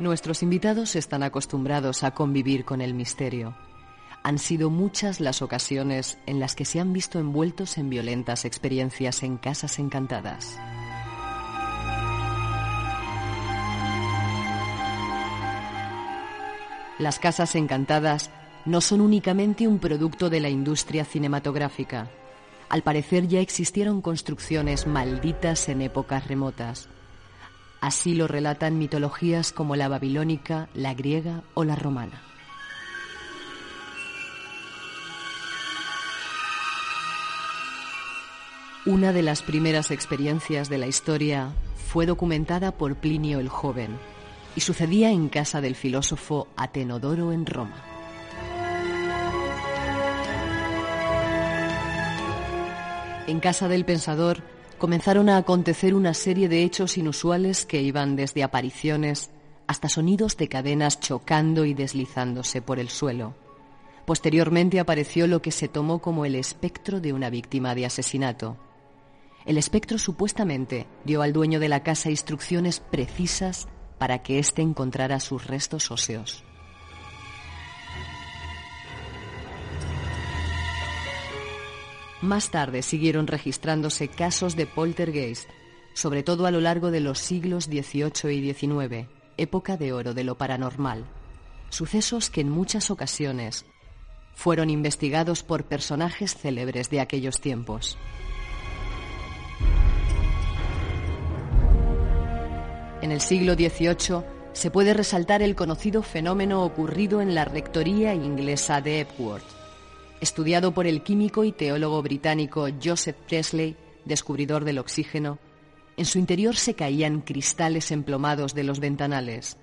Nuestros invitados están acostumbrados a convivir con el misterio. Han sido muchas las ocasiones en las que se han visto envueltos en violentas experiencias en casas encantadas. Las casas encantadas no son únicamente un producto de la industria cinematográfica. Al parecer ya existieron construcciones malditas en épocas remotas. Así lo relatan mitologías como la babilónica, la griega o la romana. Una de las primeras experiencias de la historia fue documentada por Plinio el Joven y sucedía en casa del filósofo Atenodoro en Roma. En casa del pensador comenzaron a acontecer una serie de hechos inusuales que iban desde apariciones hasta sonidos de cadenas chocando y deslizándose por el suelo. Posteriormente apareció lo que se tomó como el espectro de una víctima de asesinato. El espectro supuestamente dio al dueño de la casa instrucciones precisas para que éste encontrara sus restos óseos. Más tarde siguieron registrándose casos de poltergeist, sobre todo a lo largo de los siglos XVIII y XIX, época de oro de lo paranormal. Sucesos que en muchas ocasiones fueron investigados por personajes célebres de aquellos tiempos. En el siglo XVIII se puede resaltar el conocido fenómeno ocurrido en la rectoría inglesa de Epworth. Estudiado por el químico y teólogo británico Joseph Presley, descubridor del oxígeno, en su interior se caían cristales emplomados de los ventanales.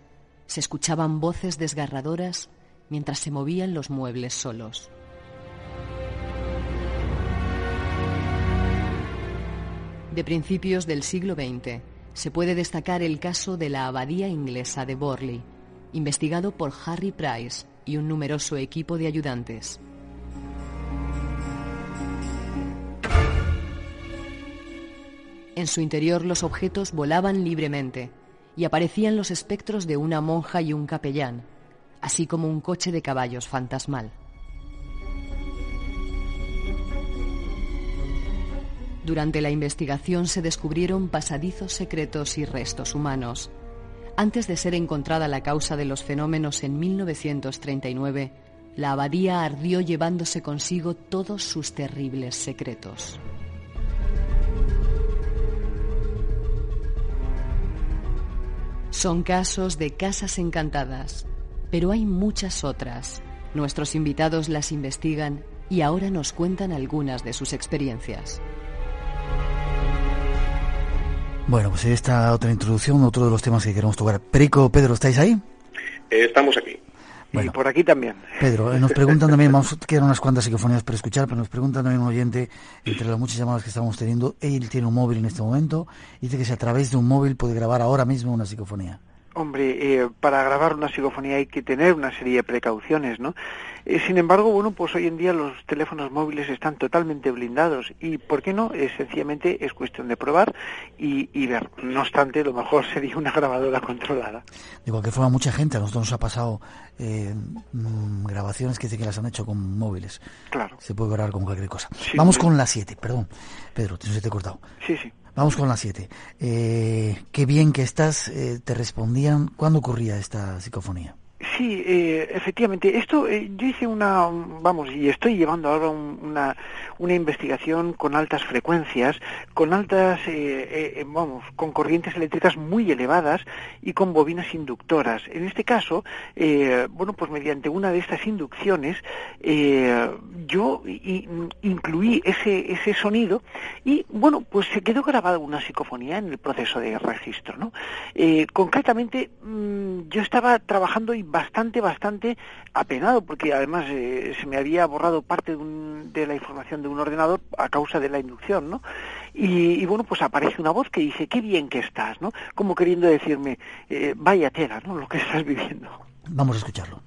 Se escuchaban voces desgarradoras mientras se movían los muebles solos. De principios del siglo XX, se puede destacar el caso de la abadía inglesa de Borley, investigado por Harry Price y un numeroso equipo de ayudantes. En su interior los objetos volaban libremente y aparecían los espectros de una monja y un capellán, así como un coche de caballos fantasmal. Durante la investigación se descubrieron pasadizos secretos y restos humanos. Antes de ser encontrada la causa de los fenómenos en 1939, la abadía ardió llevándose consigo todos sus terribles secretos. Son casos de casas encantadas, pero hay muchas otras. Nuestros invitados las investigan y ahora nos cuentan algunas de sus experiencias. Bueno, pues esta otra introducción, otro de los temas que queremos tocar. Perico, Pedro, ¿estáis ahí? Eh, estamos aquí. Y por aquí también. Pedro, eh, nos preguntan también, vamos, quedan unas cuantas psicofonías para escuchar, pero nos preguntan también un oyente, entre las muchas llamadas que estamos teniendo, él tiene un móvil en este momento, dice que si a través de un móvil puede grabar ahora mismo una psicofonía. Hombre, eh, para grabar una psicofonía hay que tener una serie de precauciones, ¿no? Eh, sin embargo, bueno, pues hoy en día los teléfonos móviles están totalmente blindados y, ¿por qué no? Es, sencillamente es cuestión de probar y, ver. No obstante, lo mejor sería una grabadora controlada. De cualquier forma, mucha gente, a nosotros nos ha pasado eh, mm, grabaciones que dicen que las han hecho con móviles. Claro. Se puede grabar con cualquier cosa. Vamos con la 7, perdón. Pedro, te, te he cortado. Sí, sí. Vamos con la 7. Eh, qué bien que estás, eh, te respondían. ¿Cuándo ocurría esta psicofonía? Sí, eh, efectivamente. Esto eh, yo hice una, vamos, y estoy llevando ahora una, una investigación con altas frecuencias, con altas, eh, eh, vamos, con corrientes eléctricas muy elevadas y con bobinas inductoras. En este caso, eh, bueno, pues mediante una de estas inducciones, yo incluí ese, ese sonido y, bueno, pues se quedó grabada una psicofonía en el proceso de registro, ¿no? concretamente, mm, yo estaba trabajando y bastante, bastante apenado, porque además se me había borrado parte de la información de un ordenador a causa de la inducción, ¿no? Y, bueno, pues aparece una voz que dice, qué bien que estás, ¿no? Como queriendo decirme, eh, vaya tela, ¿no? Lo que estás viviendo. Vamos a escucharlo.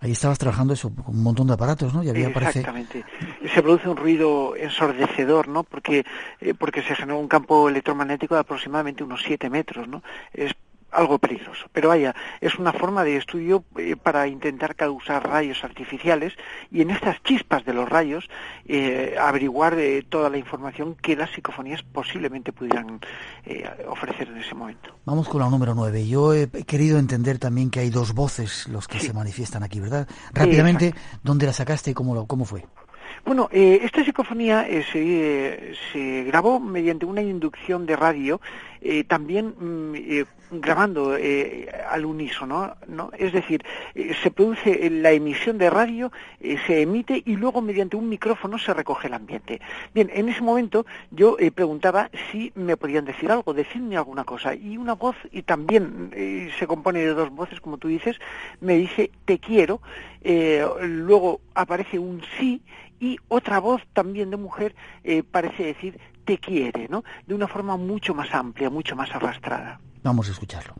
Ahí estabas trabajando eso, con un montón de aparatos, ¿no? Y había Exactamente. Se produce un ruido ensordecedor, ¿no? Porque, eh, porque se genera un campo electromagnético de aproximadamente unos 7 metros, ¿no? Es algo peligroso. Pero vaya, es una forma de estudio eh, para intentar causar rayos artificiales y en estas chispas de los rayos eh, averiguar eh, toda la información que las psicofonías posiblemente pudieran ofrecer en ese momento. Vamos con la número 9. Yo he querido entender también que hay dos voces los que se manifiestan aquí, ¿verdad? Rápidamente, ¿dónde la sacaste y cómo, lo, cómo fue? Bueno, eh, esta psicofonía eh, se, se, grabó mediante una inducción de radio, eh, también mm, grabando al unísono, ¿no? Es decir, se produce la emisión de radio, se emite y luego mediante un micrófono se recoge el ambiente. Bien, en ese momento yo preguntaba si me podían decir algo, decirme alguna cosa. Y una voz, y también se compone de dos voces, como tú dices, me dice te quiero, luego aparece un sí y otra voz también de mujer eh, parece decir te quiere, ¿no? De una forma mucho más amplia, mucho más arrastrada. Vamos a escucharlo.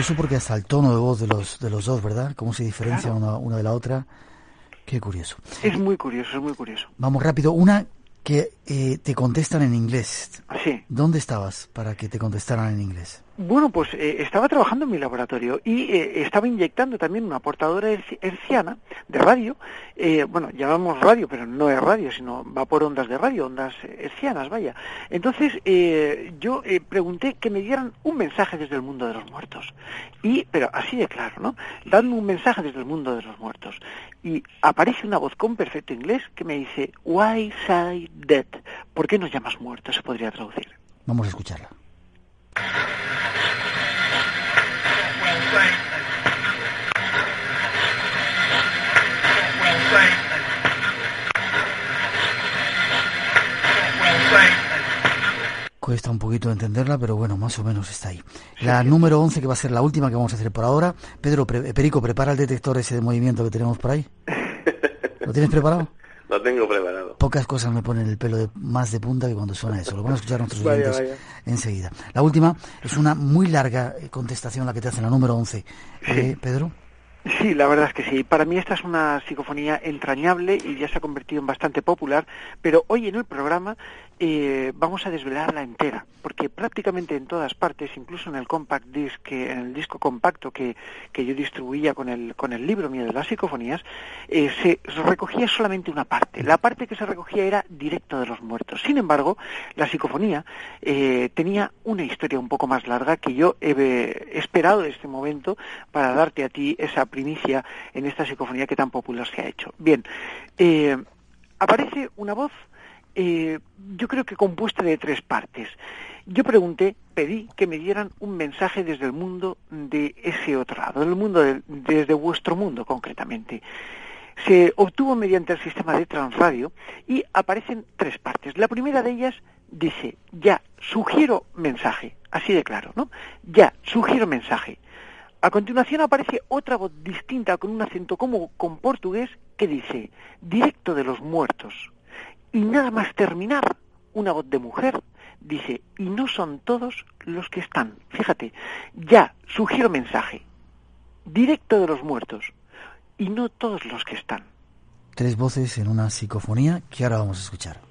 Curioso porque hasta el tono de voz de los, de los dos, ¿verdad? Cómo se diferencia una, una de la otra. Qué curioso. Es muy curioso, es muy curioso. Vamos rápido. Una que eh, te contestan en inglés. Sí. ¿Dónde estabas para que te contestaran en inglés? Bueno, pues eh, estaba trabajando en mi laboratorio y eh, estaba inyectando también una portadora herciana de radio. Eh, bueno, llamamos radio, pero no es radio, sino va por ondas de radio, ondas hercianas, vaya. Entonces yo pregunté que me dieran un mensaje desde el mundo de los muertos. Y, pero así de claro, ¿no? Dando un mensaje desde el mundo de los muertos. Y aparece una voz con perfecto inglés que me dice, Why say dead? ¿Por qué nos llamas muertos? Se podría traducir. Vamos a escucharla. Cuesta un poquito entenderla, pero bueno, más o menos está ahí. La número 11, que va a ser la última que vamos a hacer por ahora. Pedro, Perico, prepara el detector ese de movimiento que tenemos por ahí. ¿Lo tienes preparado? Lo tengo preparado. Pocas cosas me ponen el pelo más de punta que cuando suena eso. Lo van a escuchar nuestros oyentes enseguida. La última es una muy larga contestación la que te hace la número 11. Eh, Pedro. Sí, la verdad es que sí. Para mí esta es una psicofonía entrañable y ya se ha convertido en bastante popular, pero hoy en el programa eh, vamos a desvelarla entera, porque prácticamente en todas partes, incluso en el compact disc, en el disco compacto que, que yo distribuía con el, con el libro mío de las psicofonías, eh, se recogía solamente una parte. La parte que se recogía era directo de los muertos. Sin embargo, la psicofonía eh, tenía una historia un poco más larga que yo he esperado este momento para darte a ti esa primicia en esta psicofonía que tan popular se ha hecho. Bien, eh, aparece una voz, eh, yo creo que compuesta de tres partes. Yo pregunté, pedí que me dieran un mensaje desde el mundo de ese otro lado, del mundo desde vuestro mundo concretamente. Se obtuvo mediante el sistema de transradio y aparecen tres partes. La primera de ellas dice, ya, sugiero mensaje, así de claro, ¿no? Ya, sugiero mensaje. A continuación aparece otra voz distinta con un acento como con portugués que dice, directo de los muertos. Y nada más terminar, una voz de mujer dice, y no son todos los que están. Fíjate, ya, sugiero mensaje, directo de los muertos, y no todos los que están. Tres voces en una psicofonía que ahora vamos a escuchar.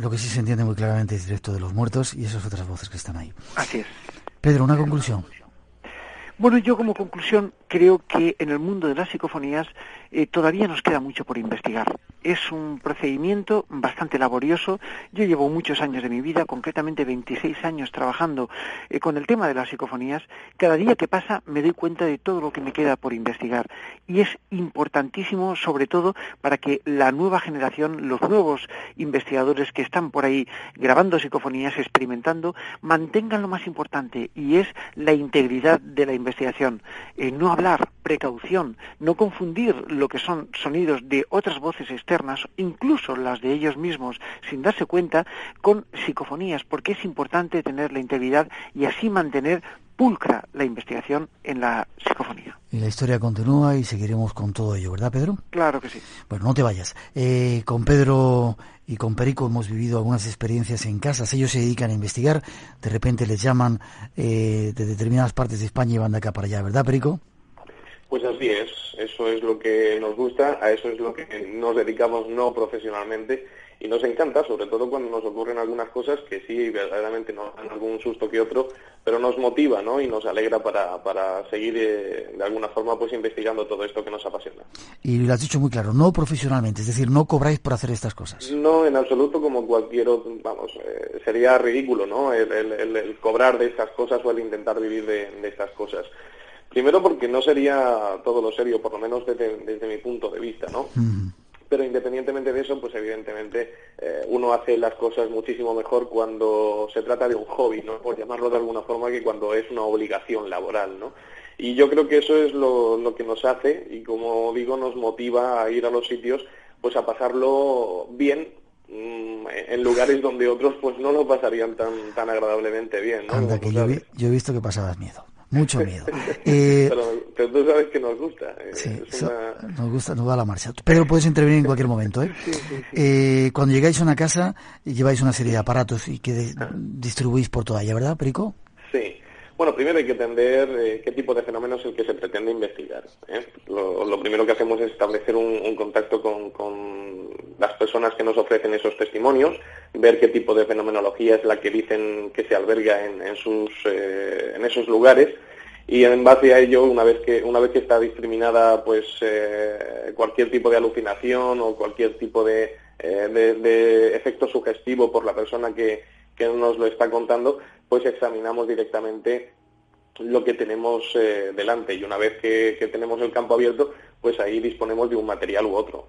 Lo que sí se entiende muy claramente es directo de los muertos y esas otras voces que están ahí. Así es. Pedro, una conclusión. Bueno, yo como conclusión creo que en el mundo de las psicofonías eh, todavía nos queda mucho por investigar. Es un procedimiento bastante laborioso. Yo llevo muchos años de mi vida, concretamente 26 años trabajando eh, con el tema de las psicofonías. Cada día que pasa me doy cuenta de todo lo que me queda por investigar. Y es importantísimo, sobre todo, para que la nueva generación, los nuevos investigadores que están por ahí grabando psicofonías, experimentando, mantengan lo más importante y es la integridad de la investigación. Eh, no hablar, precaución, no confundir lo que son sonidos de otras voces externas, incluso las de ellos mismos, sin darse cuenta, con psicofonías, porque es importante tener la integridad y así mantener pulcra la investigación en la psicofonía. Y la historia continúa y seguiremos con todo ello, ¿verdad, Pedro? Claro que sí. Bueno, no te vayas. Eh, con Pedro y con Perico hemos vivido algunas experiencias en casas. Ellos se dedican a investigar. De repente les llaman eh, de determinadas partes de España y van de acá para allá, ¿verdad, Perico? Pues así es, eso es lo que nos gusta, a eso es lo que nos dedicamos no profesionalmente y nos encanta, sobre todo cuando nos ocurren algunas cosas que sí, verdaderamente nos dan algún susto que otro, pero nos motiva ¿no? y nos alegra para, para seguir eh, de alguna forma pues investigando todo esto que nos apasiona. Y lo has dicho muy claro, no profesionalmente, es decir, no cobráis por hacer estas cosas. No, en absoluto, como cualquier otro, vamos, eh, sería ridículo ¿no? El, cobrar de estas cosas o el intentar vivir de estas cosas. Primero porque no sería todo lo serio, por lo menos desde, mi punto de vista, ¿no? Pero independientemente de eso, pues evidentemente eh, uno hace las cosas muchísimo mejor cuando se trata de un hobby, ¿no? Por llamarlo de alguna forma, que cuando es una obligación laboral, ¿no? Y yo creo que eso es lo, lo que nos hace y, como digo, nos motiva a ir a los sitios, pues a pasarlo bien, mm, en lugares donde otros pues no lo pasarían tan tan agradablemente bien. ¿no? que yo, he visto que pasabas miedo mucho miedo. Eh, pero, tú sabes que nos gusta. Eh, sí, nos gusta, nos va a la marcha. Pero puedes intervenir en cualquier momento. ¿eh? eh cuando llegáis a una casa, lleváis una serie de aparatos y que ah. distribuís por toda ella, ¿verdad, Perico? Sí. Bueno, primero hay que entender eh, qué tipo de fenómeno es el que se pretende investigar. ¿eh? Lo, primero que hacemos es establecer un, contacto con, las personas que nos ofrecen esos testimonios, ver qué tipo de fenomenología es la que dicen que se alberga en, sus, eh, en esos lugares y en base a ello, una vez que, una vez que está discriminada pues, cualquier tipo de alucinación o cualquier tipo de, de efecto sugestivo por la persona que, que nos lo está contando, pues examinamos directamente lo que tenemos eh, delante y una vez que, tenemos el campo abierto, pues ahí disponemos de un material u otro.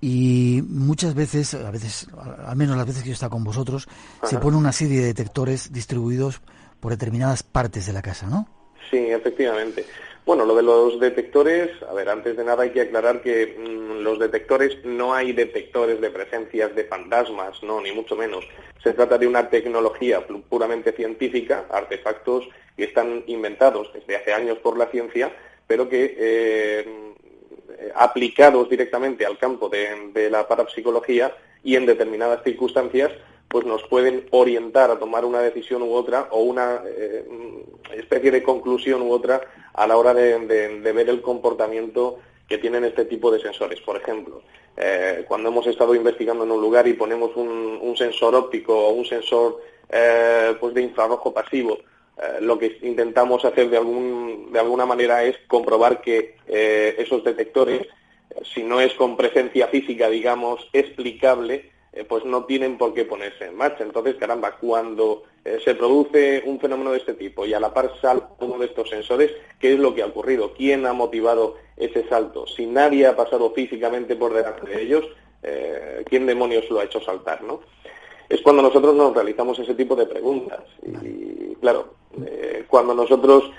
Y muchas veces, a veces, al menos las veces que yo está con vosotros, se pone una serie de detectores distribuidos por determinadas partes de la casa, ¿no? Sí, efectivamente. Bueno, lo de los detectores, a ver, antes de nada hay que aclarar que mm, los detectores no hay detectores de presencias de fantasmas, no, ni mucho menos. Se trata de una tecnología puramente científica, artefactos que están inventados desde hace años por la ciencia, pero que eh, aplicados directamente al campo de, la parapsicología y en determinadas circunstancias pues nos pueden orientar a tomar una decisión u otra o una eh, especie de conclusión u otra a la hora de, ver el comportamiento que tienen este tipo de sensores. Por ejemplo, eh, cuando hemos estado investigando en un lugar y ponemos un, sensor óptico o un sensor eh, pues de infrarrojo pasivo, lo que intentamos hacer de, algún, de alguna manera es comprobar que esos detectores, si no es con presencia física, digamos, explicable, eh, pues no tienen por qué ponerse en marcha. Entonces, caramba, cuando eh, se produce un fenómeno de este tipo y a la par sale uno de estos sensores, ¿qué es lo que ha ocurrido? ¿Quién ha motivado ese salto? Si nadie ha pasado físicamente por delante de ellos, eh, ¿quién demonios lo ha hecho saltar? ¿no? Es cuando nosotros nos realizamos ese tipo de preguntas. Y, claro, cuando nosotros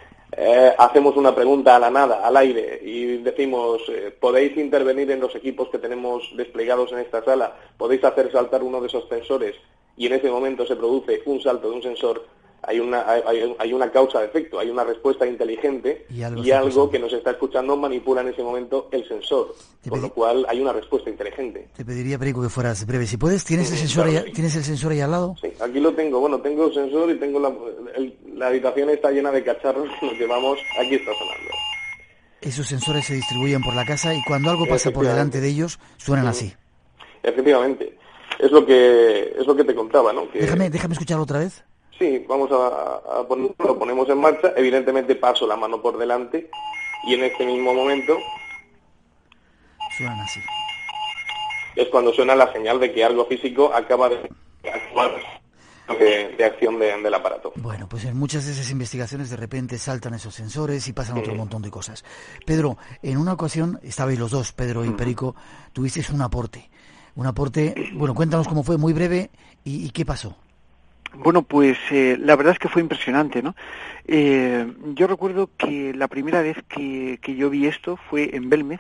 eh, hacemos una pregunta a la nada, al aire, y decimos, eh, ¿podéis intervenir en los equipos que tenemos desplegados en esta sala? ¿Podéis hacer saltar uno de esos sensores? Y en ese momento se produce un salto de un sensor hay una, hay, hay una causa de efecto, hay una respuesta inteligente y algo, que nos está escuchando manipula en ese momento el sensor, con lo cual hay una respuesta inteligente. Te pediría, Perico, que fueras breve. Si puedes, ¿tienes, el, sensor ahí, ¿tienes el sensor ahí al lado? Sí, aquí lo tengo. Bueno, tengo el sensor y tengo la, la habitación está llena de cacharros que nos llevamos. Aquí está sonando. Esos sensores se distribuyen por la casa y cuando algo pasa por delante de ellos, suenan así. Efectivamente. Es lo que, es lo que te contaba, ¿no? Déjame, déjame escucharlo otra vez. Sí, vamos a, ponerlo, lo ponemos en marcha. Evidentemente paso la mano por delante y en este mismo momento... Suena así. Es cuando suena la señal de que algo físico acaba de actuar de, acción del aparato. Bueno, pues en muchas de esas investigaciones de repente saltan esos sensores y pasan otro montón de cosas. Pedro, en una ocasión, estabais los dos, Pedro y Perico, tuvisteis un aporte. Un aporte, bueno, cuéntanos cómo fue, muy breve, y qué pasó. Bueno, pues eh, la verdad es que fue impresionante, ¿no? Eh, yo recuerdo que la primera vez que, yo vi esto fue en Belmez.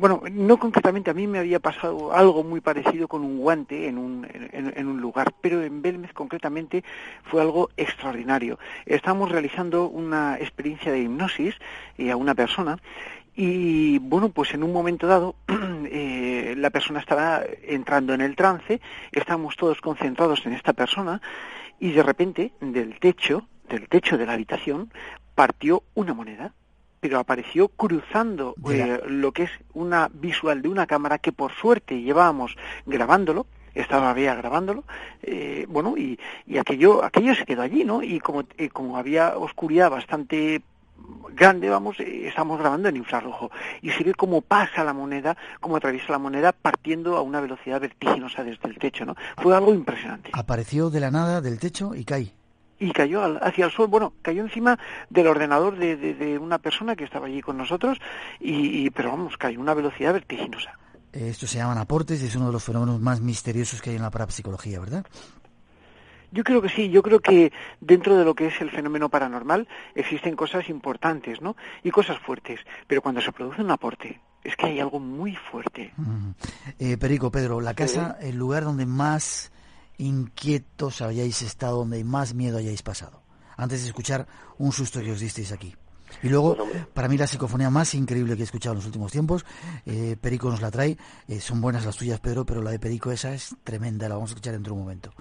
Bueno, no concretamente, a mí me había pasado algo muy parecido con un guante en un, en, un lugar, pero en Belmez concretamente fue algo extraordinario. Estábamos realizando una experiencia de hipnosis eh, a una persona y bueno, pues en un momento dado eh, la persona estaba entrando en el trance, estábamos todos concentrados en esta persona y de repente del techo, del techo de la habitación, partió una moneda, pero apareció cruzando eh, lo que es una visual de una cámara que por suerte llevábamos grabándolo, estaba Bea grabándolo, eh, bueno, y, y, aquello, aquello se quedó allí, ¿no? Y como, eh, como había oscuridad bastante grande, vamos, eh, estamos grabando en infrarrojo y se ve cómo pasa la moneda, cómo atraviesa la moneda partiendo a una velocidad vertiginosa desde el techo, ¿no? Fue algo impresionante. Apareció de la nada del techo y cae. Y cayó hacia el suelo, bueno, cayó encima del ordenador de, de, una persona que estaba allí con nosotros, y, pero vamos, cayó a una velocidad vertiginosa. Esto se llaman aportes y es uno de los fenómenos más misteriosos que hay en la parapsicología, ¿verdad? Yo creo que sí, yo creo que dentro de lo que es el fenómeno paranormal existen cosas importantes, ¿no? Y cosas fuertes, pero cuando se produce un aporte es que hay algo muy fuerte. eh, Perico, Pedro, la casa, el lugar donde más inquietos hayáis estado, donde más miedo hayáis pasado, antes de escuchar un susto que os disteis aquí. Y luego, para mí la psicofonía más increíble que he escuchado en los últimos tiempos, eh, Perico nos la trae, eh, son buenas las tuyas, Pedro, pero la de Perico esa es tremenda, la vamos a escuchar dentro de un momento.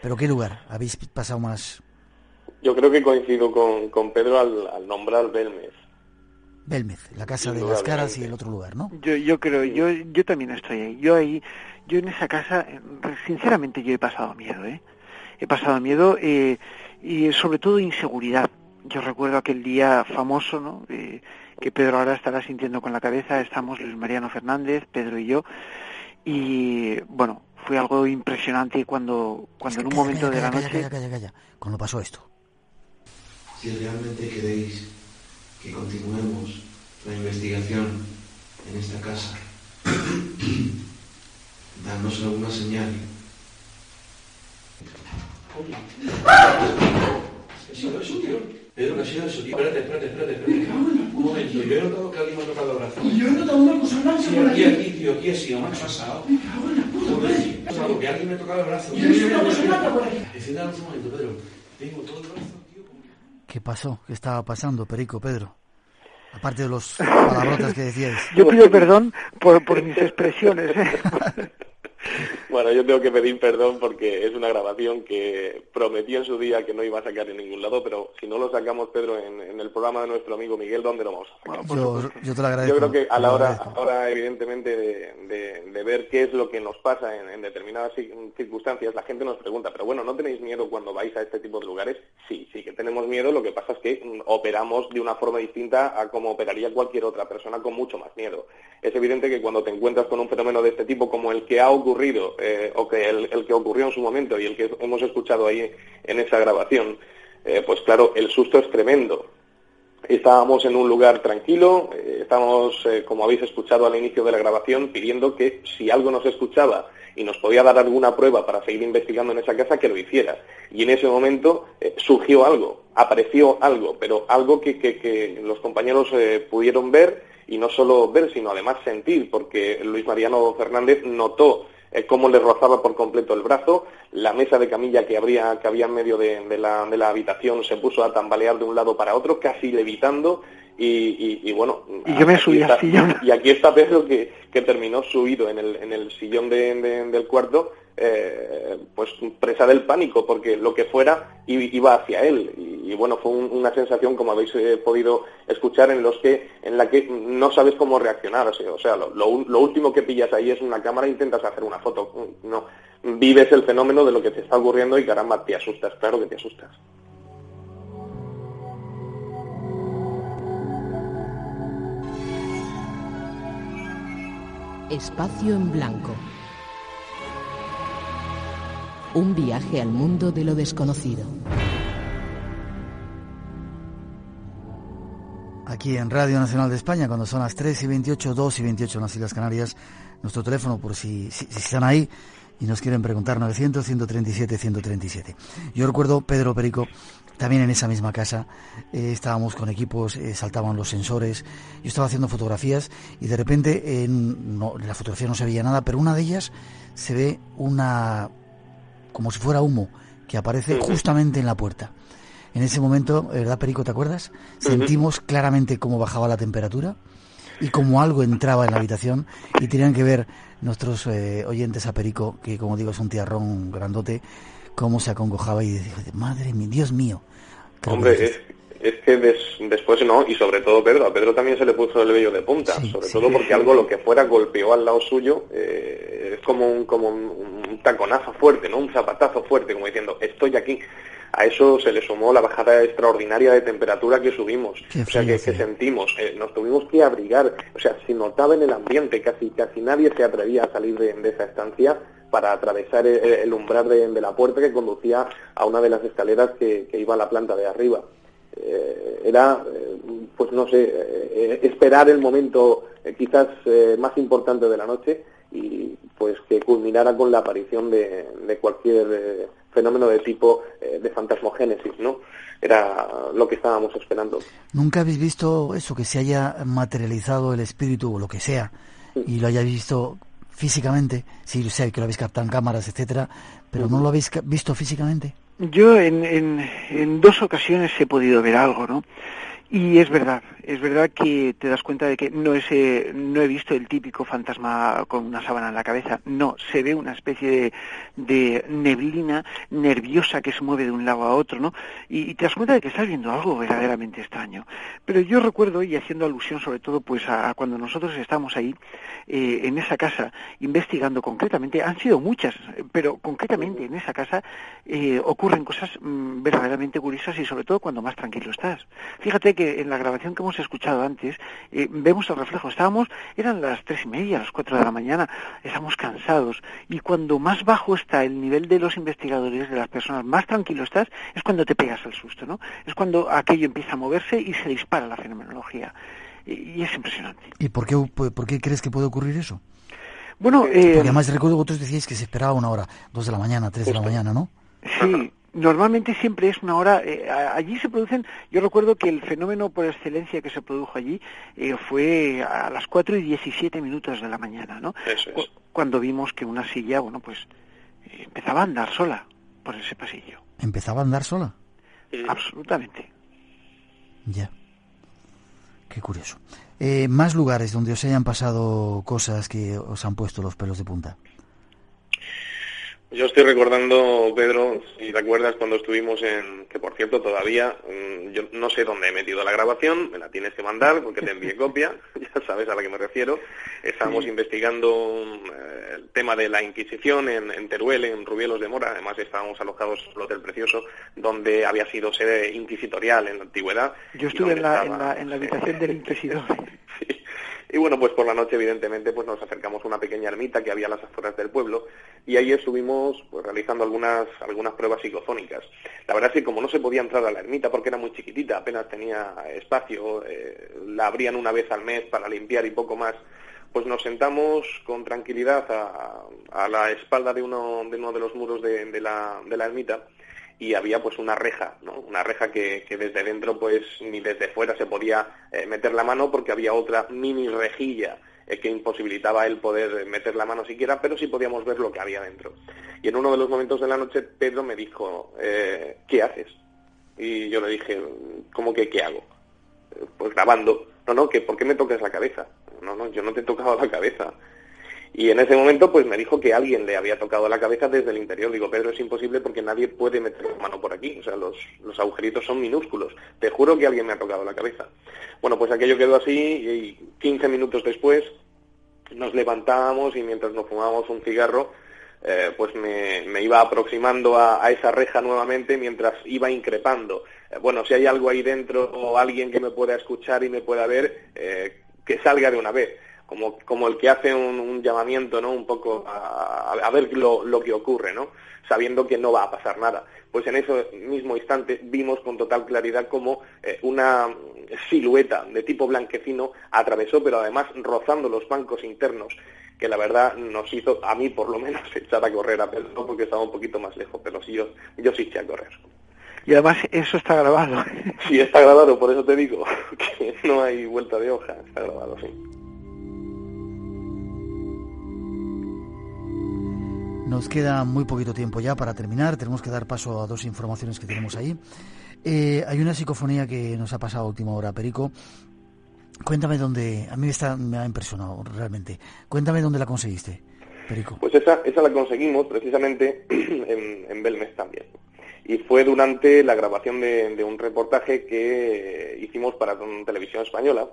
¿Pero qué lugar habéis pasado más? Yo creo que coincido con, con Pedro al, nombrar Belmez. Belmez, la casa de las caras y el otro lugar, ¿no? Yo, yo creo, yo, yo también estoy ahí. Yo ahí, yo en esa casa, sinceramente yo he pasado miedo, ¿eh? He pasado miedo eh, y sobre todo inseguridad. Yo recuerdo aquel día famoso, ¿no? Eh, que Pedro ahora estará sintiendo con la cabeza. Estamos Luis Mariano Fernández, Pedro y yo. Y bueno, fue algo impresionante cuando, cuando en un momento de la noche... Calla, calla, calla, cuando pasó esto. Si realmente queréis que continuemos la investigación en esta casa, danos alguna señal. ¿Qué ha sido eso, tío? Pedro, ¿qué ha sido eso, tío? Espérate, espérate, espérate, espérate. Un momento, yo he notado que alguien me ha tocado el brazo. Y yo he notado una cosa blanca sí, aquí, aquí, tío, aquí ha sido, ¿qué ha pasado? Me cago en la puta, que alguien me tocaba el brazo. Yo he una cosa blanca por aquí. un momento, Pedro. Tengo todo el brazo. ¿Qué pasó? ¿Qué estaba pasando, Perico, Pedro? Aparte de los palabrotas que decíais. Yo pido perdón por, por mis expresiones. ¿eh? Bueno, yo tengo que pedir perdón porque es una grabación que prometí en su día que no iba a sacar en ningún lado, pero si no lo sacamos, Pedro, en, el programa de nuestro amigo Miguel, ¿dónde lo vamos a sacar? yo, te lo agradezco. Yo creo que a la hora, ahora, evidentemente, de, ver qué es lo que nos pasa en, determinadas circunstancias, la gente nos pregunta, pero bueno, ¿no tenéis miedo cuando vais a este tipo de lugares? Sí, sí que tenemos miedo, lo que pasa es que mm, operamos de una forma distinta a como operaría cualquier otra persona con mucho más miedo. Es evidente que cuando te encuentras con un fenómeno de este tipo como el que ha ocurrido, eh, o que el, que ocurrió en su momento y el que hemos escuchado ahí en esa grabación, eh, pues claro, el susto es tremendo. Estábamos en un lugar tranquilo, eh, estábamos, como habéis escuchado al inicio de la grabación, pidiendo que si algo nos escuchaba y nos podía dar alguna prueba para seguir investigando en esa casa, que lo hiciera. Y en ese momento surgió algo, apareció algo, pero algo que, que los compañeros pudieron ver y no solo ver, sino además sentir, porque Luis Mariano Fernández notó eh, cómo le rozaba por completo el brazo, la mesa de camilla que, habría, que había en medio de, la, de, la, habitación se puso a tambalear de un lado para otro, casi levitando, y, y, bueno... Y yo me subí al sillón. Y aquí está Pedro que, que terminó subido en el, en el sillón del cuarto, eh, pues presa del pánico, porque lo que fuera iba hacia él. Y, bueno, fue una sensación, como habéis eh, podido escuchar, en los que en la que no sabes cómo reaccionar. O sea, lo, último que pillas ahí es una cámara e intentas hacer una foto. No, vives el fenómeno de lo que te está ocurriendo y caramba, te asustas, claro que te asustas. Espacio en blanco. Un viaje al mundo de lo desconocido. Aquí en Radio Nacional de España, cuando son las 3 y 28, 2 y 28 en las Islas Canarias, nuestro teléfono por si, están ahí y nos quieren preguntar 900 137 137. Yo recuerdo Pedro Perico también en esa misma casa eh, estábamos con equipos, eh, saltaban los sensores, yo estaba haciendo fotografías y de repente en la fotografía no se veía nada, pero una de ellas se ve una como si fuera humo que aparece justamente en la puerta. En ese momento, ¿verdad, Perico? ¿Te acuerdas? Sentimos claramente cómo bajaba la temperatura y como algo entraba en la habitación y tenían que ver nuestros eh, oyentes a Perico, que como digo es un tiarrón grandote, cómo se acongojaba y decía, madre mía, Dios mío. Hombre, es, es que des- después no, y sobre todo Pedro, a Pedro también se le puso el vello de punta, Sí, sobre sí. todo porque algo lo que fuera golpeó al lado suyo, eh, es como un, como un, un taconazo fuerte, ¿no? Un zapatazo fuerte, como diciendo, estoy aquí. A eso se le sumó la bajada extraordinaria de temperatura que subimos, Qué o sea, que, que sentimos, eh, nos tuvimos que abrigar, o sea, se notaba en el ambiente, casi casi nadie se atrevía a salir de, de esa estancia para atravesar el, el umbral de, de la puerta que conducía a una de las escaleras que, que iba a la planta de arriba. Eh, era, eh, pues no sé, eh, esperar el momento eh, quizás eh, más importante de la noche y pues que culminara con la aparición de, de cualquier eh, fenómeno de tipo eh, de fantasmogénesis, ¿no? Era lo que estábamos esperando. ¿Nunca habéis visto eso, que se haya materializado el espíritu o lo que sea y lo hayáis visto físicamente? Sí, sé que lo habéis captado en cámaras, etcétera, pero ¿no lo habéis visto físicamente? Yo en, en, dos ocasiones he podido ver algo, ¿no? Y es verdad, es verdad que te das cuenta de que no, es, eh, no he visto el típico fantasma con una sábana en la cabeza, no, se ve una especie de, de neblina nerviosa que se mueve de un lado a otro, ¿no? Y, te das cuenta de que estás viendo algo verdaderamente extraño. Pero yo recuerdo, y haciendo alusión sobre todo pues a, cuando nosotros estamos ahí, eh, en esa casa, investigando concretamente, han sido muchas, pero concretamente en esa casa eh, ocurren cosas mm, verdaderamente curiosas y sobre todo cuando más tranquilo estás. Fíjate que en la grabación que hemos escuchado antes eh, vemos el reflejo. Estábamos, eran las tres y media, las cuatro de la mañana, estamos cansados y cuando más bajo está el nivel de los investigadores, de las personas, más tranquilo estás, es cuando te pegas el susto, ¿no? Es cuando aquello empieza a moverse y se dispara la fenomenología. Y, y es impresionante. ¿Y por qué, por qué crees que puede ocurrir eso? Bueno, eh, Porque además recuerdo que vosotros decíais que se esperaba una hora, dos de la mañana, tres de la mañana, ¿no? Sí, normalmente siempre es una hora. eh, allí se producen. Yo recuerdo que el fenómeno por excelencia que se produjo allí eh, fue a las 4 y 17 minutos de la mañana, ¿no? Eso es. Cu- Cuando vimos que una silla, bueno, pues eh, empezaba a andar sola por ese pasillo. Empezaba a andar sola. Absolutamente. Ya. Qué curioso. Eh, más lugares donde os hayan pasado cosas que os han puesto los pelos de punta. Yo estoy recordando, Pedro, si te acuerdas cuando estuvimos en, que por cierto todavía, mm, yo no sé dónde he metido la grabación, me la tienes que mandar porque te envié copia, ya sabes a la que me refiero. Estábamos investigando eh, el tema de la Inquisición en, en Teruel, en Rubielos de Mora, además estábamos alojados en el Hotel Precioso, donde había sido sede inquisitorial en la antigüedad. Yo estuve en la, en la, en la habitación del inquisidor. Sí. Y bueno, pues por la noche, evidentemente, pues nos acercamos a una pequeña ermita que había a las afueras del pueblo y ahí estuvimos pues, realizando algunas, algunas pruebas psicofónicas. La verdad es que como no se podía entrar a la ermita porque era muy chiquitita, apenas tenía espacio, eh, la abrían una vez al mes para limpiar y poco más, pues nos sentamos con tranquilidad a, a la espalda de uno, de uno de los muros de, de la, de la ermita y había pues una reja, ¿no? Una reja que, que desde dentro pues ni desde fuera se podía eh, meter la mano porque había otra mini rejilla eh, que imposibilitaba el poder meter la mano siquiera, pero sí podíamos ver lo que había dentro. Y en uno de los momentos de la noche Pedro me dijo, eh, ¿qué haces? Y yo le dije, ¿cómo que qué hago? "Eh, Pues grabando. No, no, que ¿por qué me tocas la cabeza? No, no, yo no te he tocado la cabeza. Y en ese momento pues me dijo que alguien le había tocado la cabeza desde el interior. Digo, Pedro, es imposible porque nadie puede meter la mano por aquí. O sea, los, los agujeritos son minúsculos. Te juro que alguien me ha tocado la cabeza. Bueno, pues aquello quedó así y 15 minutos después nos levantábamos y mientras nos fumábamos un cigarro, eh, pues me, iba aproximando a, esa reja nuevamente mientras iba increpando. Eh, bueno, si hay algo ahí dentro o alguien que me pueda escuchar y me pueda ver, eh, que salga de una vez. Como, como el que hace un, llamamiento, ¿no? Un poco a, a ver lo, lo, que ocurre, ¿no? Sabiendo que no va a pasar nada. Pues en ese mismo instante vimos con total claridad cómo una silueta de tipo blanquecino atravesó, pero además rozando los bancos internos que la verdad nos hizo, a mí por lo menos, echar a correr a Pedro porque estaba un poquito más lejos, pero sí yo, yo sí eché a correr. Y además eso está grabado. Sí, está grabado, por eso te digo que no hay vuelta de hoja, está grabado, sí. Nos queda muy poquito tiempo ya para terminar, tenemos que dar paso a dos informaciones que tenemos ahí. Eh, hay una psicofonía que nos ha pasado a última hora, Perico, Cuéntame dónde, a mí está, me ha impresionado realmente. Cuéntame dónde la conseguiste, Perico. Pues esa, esa la conseguimos precisamente en, en Belmes también. Y fue durante la grabación de, un reportaje que hicimos para Televisión Española,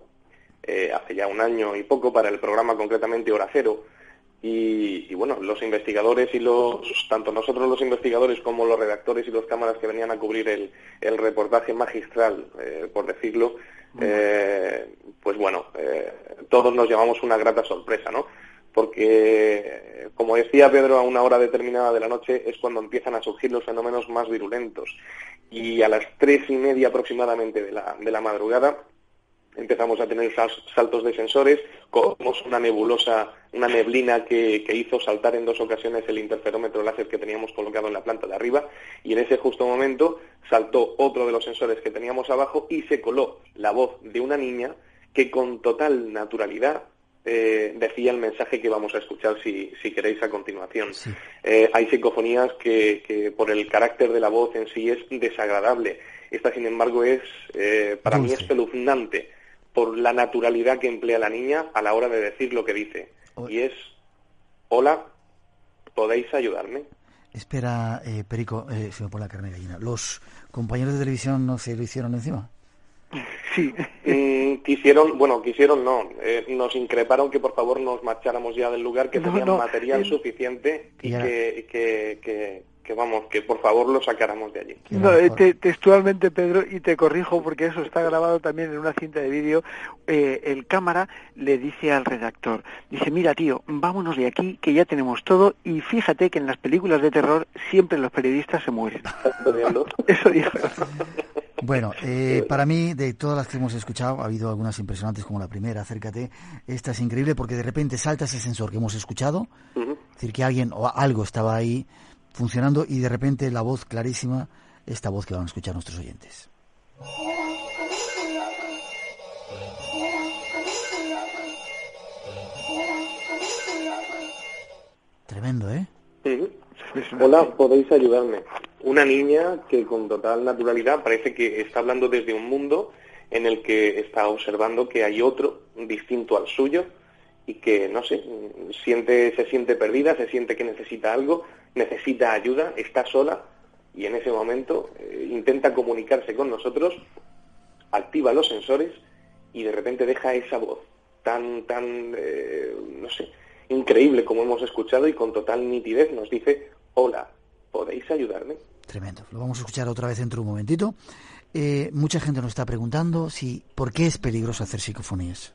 eh, hace ya un año y poco, para el programa concretamente Hora Cero. Y, bueno, los investigadores y los, tanto nosotros los investigadores como los redactores y los cámaras que venían a cubrir el, el reportaje magistral, eh, por decirlo, eh, pues bueno, eh, todos nos llevamos una grata sorpresa, ¿no? Porque, como decía Pedro, a una hora determinada de la noche es cuando empiezan a surgir los fenómenos más virulentos. Y a las tres y media aproximadamente de la, de la madrugada empezamos a tener saltos de sensores, como una nebulosa, una neblina que, hizo saltar en dos ocasiones el interferómetro láser que teníamos colocado en la planta de arriba, y en ese justo momento saltó otro de los sensores que teníamos abajo y se coló la voz de una niña que con total naturalidad eh, decía el mensaje que vamos a escuchar si, queréis a continuación. Eh, hay psicofonías que, que, por el carácter de la voz en sí es desagradable. Esta, sin embargo, es eh, para mí espeluznante por la naturalidad que emplea la niña a la hora de decir lo que dice. Y es, hola, ¿podéis ayudarme? Espera, eh, Perico, eh, se me pone la carne gallina. ¿Los compañeros de televisión no se lo hicieron encima? Sí. Mm, quisieron, bueno, quisieron no. Eh, nos increparon que por favor nos marcháramos ya del lugar, que tenían material suficiente y que, que, que vamos, que por favor lo sacáramos de allí. No, eh, textualmente, Pedro, y te corrijo porque eso está grabado también en una cinta de vídeo, eh, el cámara le dice al redactor, dice, mira tío, vámonos de aquí, que ya tenemos todo, y fíjate que en las películas de terror siempre los periodistas se mueren. eso dijo. Bueno, eh, para mí, de todas las que hemos escuchado, ha habido algunas impresionantes como la primera, acércate. Esta es increíble porque de repente salta ese sensor que hemos escuchado, es decir, que alguien o algo estaba ahí funcionando y de repente la voz clarísima, esta voz que van a escuchar nuestros oyentes. Tremendo, ¿eh? Hola, podéis ayudarme. Una niña que con total naturalidad parece que está hablando desde un mundo en el que está observando que hay otro distinto al suyo y que, no sé, siente, se siente perdida, se siente que necesita algo, necesita ayuda, está sola y en ese momento eh, intenta comunicarse con nosotros, activa los sensores y de repente deja esa voz tan, tan, eh, no sé, increíble como hemos escuchado y con total nitidez nos dice, hola, ¿podéis ayudarme? Tremendo. Lo vamos a escuchar otra vez dentro de un momentito. Eh, mucha gente nos está preguntando si por qué es peligroso hacer psicofonías.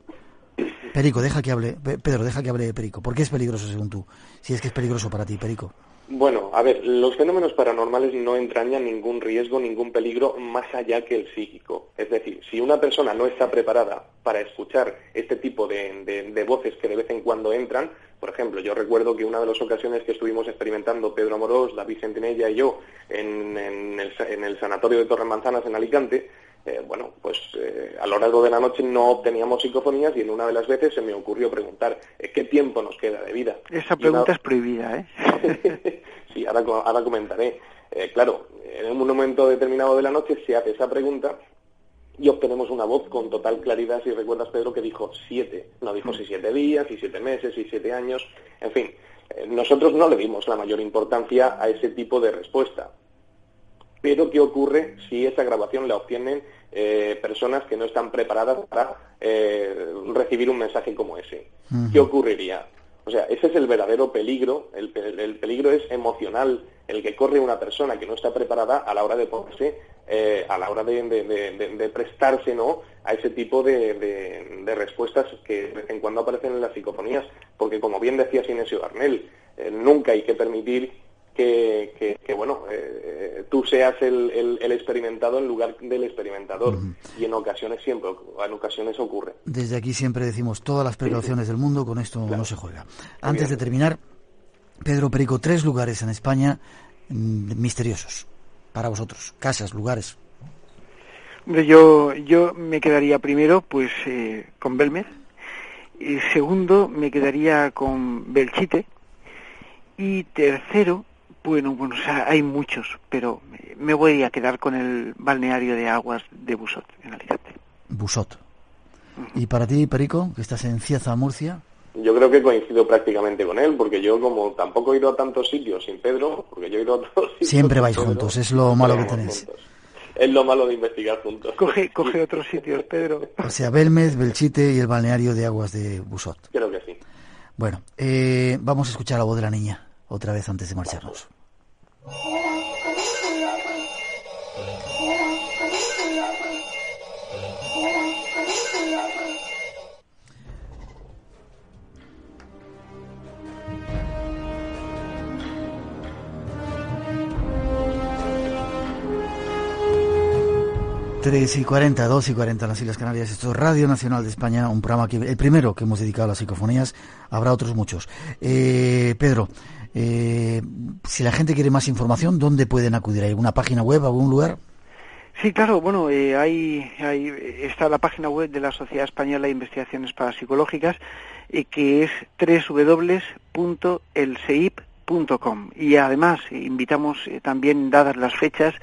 Perico, deja que hable, Pedro, deja que hable Perico. ¿Por qué es peligroso según tú? Si es que es peligroso para ti, Perico. Bueno, a ver, los fenómenos paranormales no entrañan ningún riesgo, ningún peligro más allá que el psíquico. Es decir, si una persona no está preparada para escuchar este tipo de, voces que de vez en cuando entran, por ejemplo, yo recuerdo que una de las ocasiones que estuvimos experimentando Pedro Amorós, David Centinella y yo en, el, en el sanatorio de Torre Manzanas en Alicante, eh, bueno, pues eh, a lo largo de la noche no obteníamos psicofonías y en una de las veces se me ocurrió preguntar eh, qué tiempo nos queda de vida. Esa pregunta es prohibida, ¿eh? sí, ahora, ahora comentaré. claro, en un momento determinado de la noche se hace esa pregunta y obtenemos una voz con total claridad, si recuerdas, Pedro, que dijo siete. No dijo si siete días, si siete meses, si siete años. En fin, nosotros no le dimos la mayor importancia a ese tipo de respuesta. Pero ¿qué ocurre si esa grabación la obtienen eh, personas que no están preparadas para eh, recibir un mensaje como ese? ¿Qué ocurriría? O sea, ese es el verdadero peligro, el, el peligro es emocional, el que corre una persona que no está preparada a la hora de ponerse, eh, a la hora de, de, prestarse ¿no? a ese tipo de, respuestas que de vez en cuando aparecen en las psicofonías, porque como bien decía Sinesio Darnell, eh, nunca hay que permitir que, bueno, eh, tú seas el, experimentado en lugar del experimentador. Y en ocasiones siempre, en ocasiones ocurre. Desde aquí siempre decimos todas las precauciones del mundo, con esto no se juega. Antes de terminar, Pedro Perico, tres lugares en España mm, misteriosos para vosotros, casas, lugares. Hombre, yo, yo me quedaría primero pues eh, con Belmez, y segundo me quedaría con Belchite y tercero, bueno, bueno, o sea, hay muchos, pero me voy a quedar con el balneario de aguas de Busot, en Alicante. Busot. ¿Y para ti, Perico, que estás en Cieza, Murcia? Yo creo que coincido prácticamente con él, porque yo como tampoco he ido a tantos sitios sin Pedro, porque yo he ido a todos sitios Siempre vais juntos, es lo malo que tenéis. Es lo malo de investigar juntos. Coge, coge otros sitios, Pedro. O sea, Belmez, Belchite y el balneario de aguas de Busot. Creo que sí. Bueno, eh, vamos a escuchar la voz de la niña otra vez antes de marcharnos. 3 y 40, 2 y 40 en las Islas Canarias. Esto es Radio Nacional de España, un programa que el primero que hemos dedicado a las psicofonías. Habrá otros muchos. Eh, Pedro, eh, si la gente quiere más información, ¿dónde pueden acudir? ¿Hay alguna página web, algún lugar? Sí, claro, bueno, eh, hay, está la página web de la Sociedad Española de Investigaciones Parapsicológicas, eh, que es www.elseip.com y además eh, invitamos eh, también dadas las fechas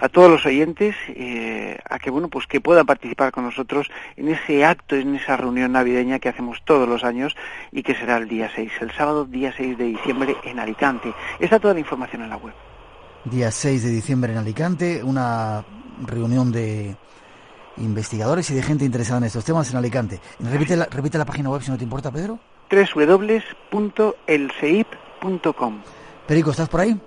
a todos los oyentes eh, a que bueno pues que puedan participar con nosotros en ese acto en esa reunión navideña que hacemos todos los años y que será el día 6 el sábado día 6 de diciembre en Alicante. Está toda la información en la web. Día 6 de diciembre en Alicante una reunión de investigadores y de gente interesada en estos temas en Alicante. Repite la, repite la página web si no te importa Pedro. www.elseip.com Perico, ¿estás por ahí?